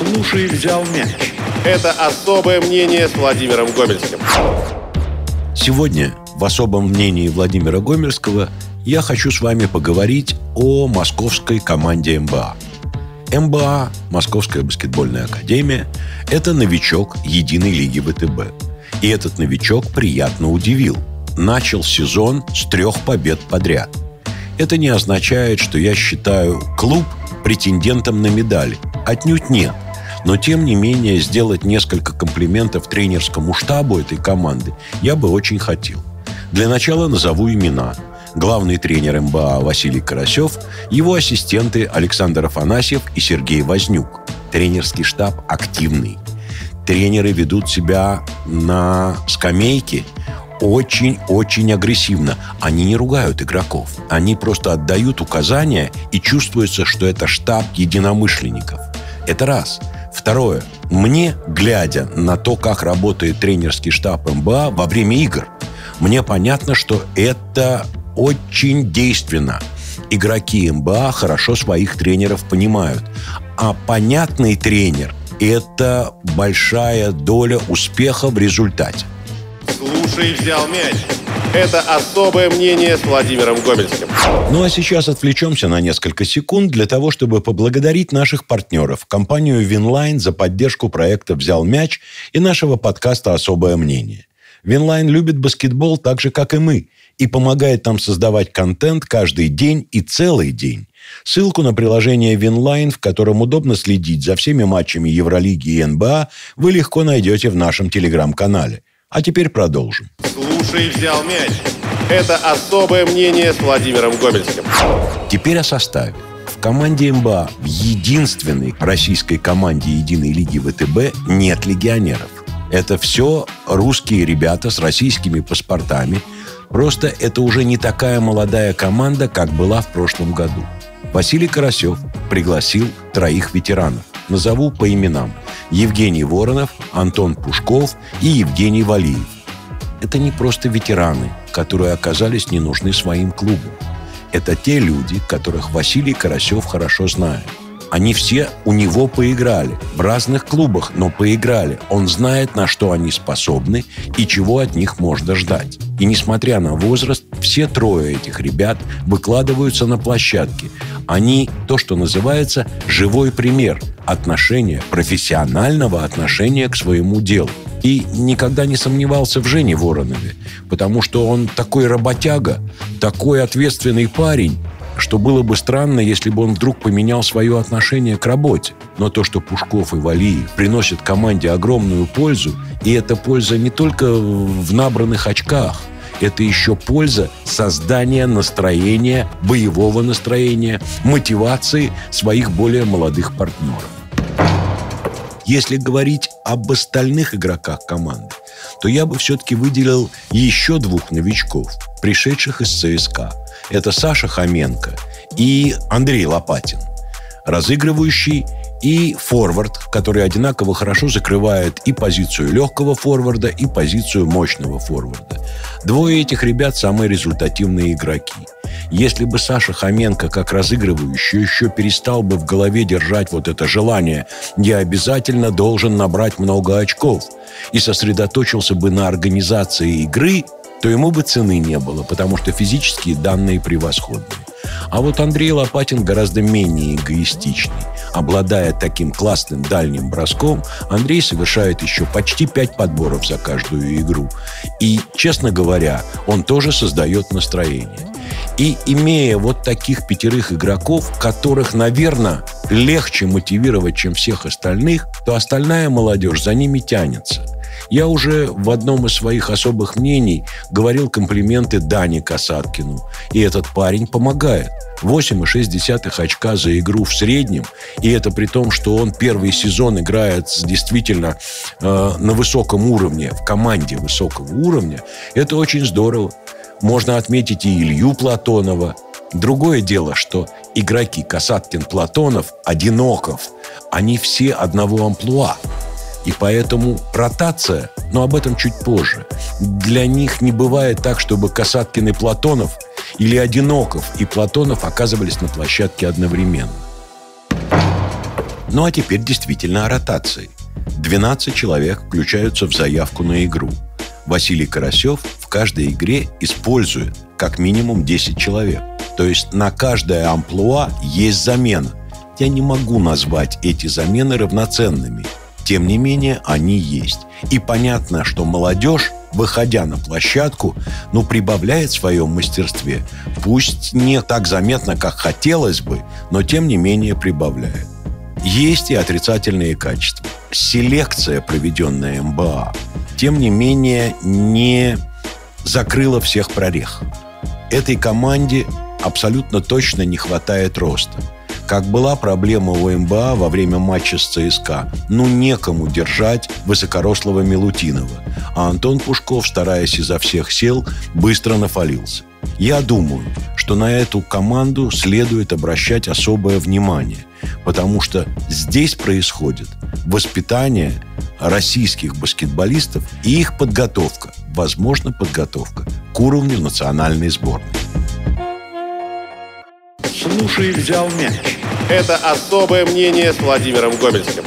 Слушай, взял мяч. Это особое мнение с Владимиром Гомельским. Сегодня в особом мнении Владимира Гомельского я хочу с вами поговорить о московской команде МБА. МБА, Московская баскетбольная академия, это новичок единой лиги ВТБ. И этот новичок приятно удивил. Начал сезон с трех побед подряд. Это не означает, что я считаю клуб претендентом на медали. Отнюдь нет. Но, тем не менее, сделать несколько комплиментов тренерскому штабу этой команды я бы очень хотел. Для начала назову имена. Главный тренер МБА Василий Карасев, его ассистенты Александр Афанасьев и Сергей Вознюк. Тренерский штаб активный. Тренеры ведут себя на скамейке очень-очень агрессивно. Они не ругают игроков. Они просто отдают указания, и чувствуется, что это штаб единомышленников. Это раз. Второе. Мне, глядя на то, как работает тренерский штаб МБА во время игр, мне понятно, что это очень действенно. Игроки МБА хорошо своих тренеров понимают. А понятный тренер – это большая доля успеха в результате. Слушай, взял мяч. Это особое мнение с Владимиром Гомельским. Ну а сейчас отвлечемся на несколько секунд для того, чтобы поблагодарить наших партнеров, компанию Winline за поддержку проекта «Взял мяч» и нашего подкаста «Особое мнение». Winline любит баскетбол так же, как и мы, и помогает нам создавать контент каждый день и целый день. Ссылку на приложение Winline, в котором удобно следить за всеми матчами Евролиги и НБА, вы легко найдете в нашем телеграм-канале. А теперь продолжим. Слушай, взял мяч. Это особое мнение с Владимиром Гомельским. Теперь о составе. В команде МБА, в единственной российской команде единой лиги ВТБ, нет легионеров. Это все русские ребята с российскими паспортами. Просто это уже не такая молодая команда, как была в прошлом году. Василий Карасев пригласил троих ветеранов. Назову по именам. Евгений Воронов, Антон Пушков и Евгений Валиев. Это не просто ветераны, которые оказались не нужны своим клубам. Это те люди, которых Василий Карасев хорошо знает. Они все у него поиграли. В разных клубах, но поиграли. Он знает, на что они способны и чего от них можно ждать. И несмотря на возраст, все трое этих ребят выкладываются на площадке. Они то, что называется живой пример отношения, профессионального отношения к своему делу. И никогда не сомневался в Жене Воронове, потому что он такой работяга, такой ответственный парень, что было бы странно, если бы он вдруг поменял свое отношение к работе. Но то, что Пушков и Валиев приносят команде огромную пользу, и эта польза не только в набранных очках, это еще польза создания настроения, боевого настроения, мотивации своих более молодых партнеров. Если говорить об остальных игроках команды, то я бы все-таки выделил еще двух новичков, пришедших из ЦСКА. Это Саша Хоменко и Андрей Лопатин, разыгрывающий и форвард, который одинаково хорошо закрывает и позицию легкого форварда, и позицию мощного форварда. Двое этих ребят самые результативные игроки. Если бы Саша Хоменко, как разыгрывающий, еще перестал бы в голове держать вот это желание «я обязательно должен набрать много очков» и сосредоточился бы на организации игры, то ему бы цены не было, потому что физические данные превосходные. А вот Андрей Лопатин гораздо менее эгоистичный. Обладая таким классным дальним броском, Андрей совершает еще почти пять подборов за каждую игру. И, честно говоря, он тоже создает настроение. И имея вот таких пятерых игроков, которых, наверное, легче мотивировать, чем всех остальных, то остальная молодежь за ними тянется. Я уже в одном из своих особых мнений говорил комплименты Дане Касаткину. И этот парень помогает. 8,6 очка за игру в среднем. И это при том, что он первый сезон играет действительно э, на высоком уровне, в команде высокого уровня. Это очень здорово. Можно отметить и Илью Платонова. Другое дело, что игроки Касаткин, Платонов, Одиноков, они все одного амплуа. И поэтому ротация, но об этом чуть позже. Для них не бывает так, чтобы Касаткин и Платонов или Одиноков и Платонов оказывались на площадке одновременно. Ну а теперь действительно о ротации. 12 человек включаются в заявку на игру. Василий Карасев в каждой игре использует как минимум 10 человек. То есть на каждое амплуа есть замена. Я не могу назвать эти замены равноценными. Тем не менее, они есть. И понятно, что молодежь, выходя на площадку, ну, прибавляет в своем мастерстве. Пусть не так заметно, как хотелось бы, но тем не менее прибавляет. Есть и отрицательные качества. Селекция, проведенная МБА, тем не менее не закрыла всех прорех. Этой команде абсолютно точно не хватает роста. Как была проблема у МБА во время матча с ЦСКА. Ну, некому держать высокорослого Милутинова. А Антон Пушков, стараясь изо всех сил, быстро нафалился. Я думаю, что на эту команду следует обращать особое внимание, потому что здесь происходит воспитание российских баскетболистов и их подготовка, возможно, подготовка к уровню национальной сборной. Слушай, взял мяч. Это особое мнение с Владимиром Гомельским.